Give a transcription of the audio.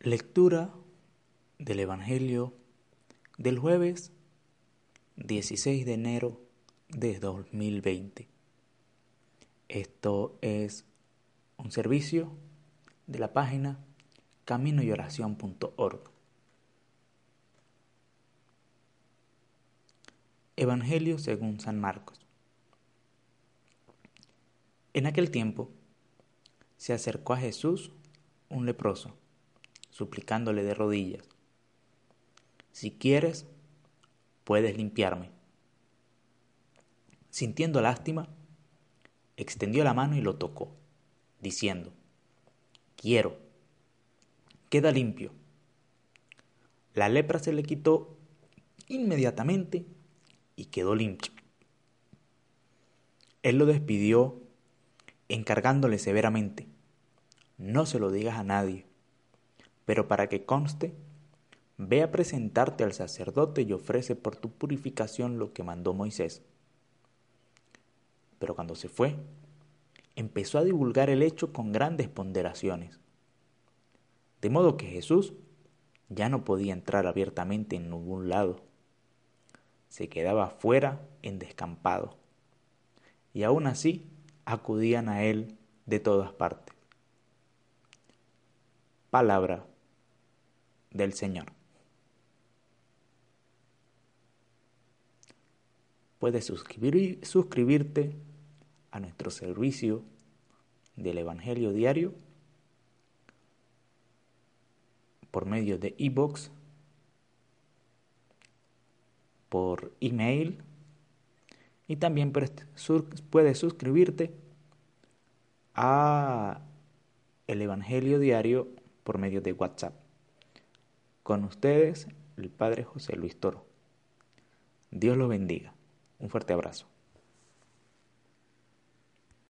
Lectura del Evangelio del jueves 16 de enero de 2020. Esto es un servicio de la página caminoyoración.org. Evangelio según San Marcos. En aquel tiempo se acercó a Jesús un leproso suplicándole de rodillas, si quieres, puedes limpiarme. Sintiendo lástima, extendió la mano y lo tocó, diciendo, quiero, queda limpio. La lepra se le quitó inmediatamente y quedó limpio. Él lo despidió encargándole severamente, no se lo digas a nadie pero para que conste, ve a presentarte al sacerdote y ofrece por tu purificación lo que mandó Moisés. Pero cuando se fue, empezó a divulgar el hecho con grandes ponderaciones. De modo que Jesús ya no podía entrar abiertamente en ningún lado. Se quedaba fuera en descampado. Y aún así acudían a él de todas partes. Palabra del Señor. Puedes suscribir, suscribirte a nuestro servicio del Evangelio Diario por medio de e-box, por email y también puedes suscribirte a el Evangelio Diario por medio de WhatsApp. Con ustedes, el Padre José Luis Toro. Dios lo bendiga. Un fuerte abrazo.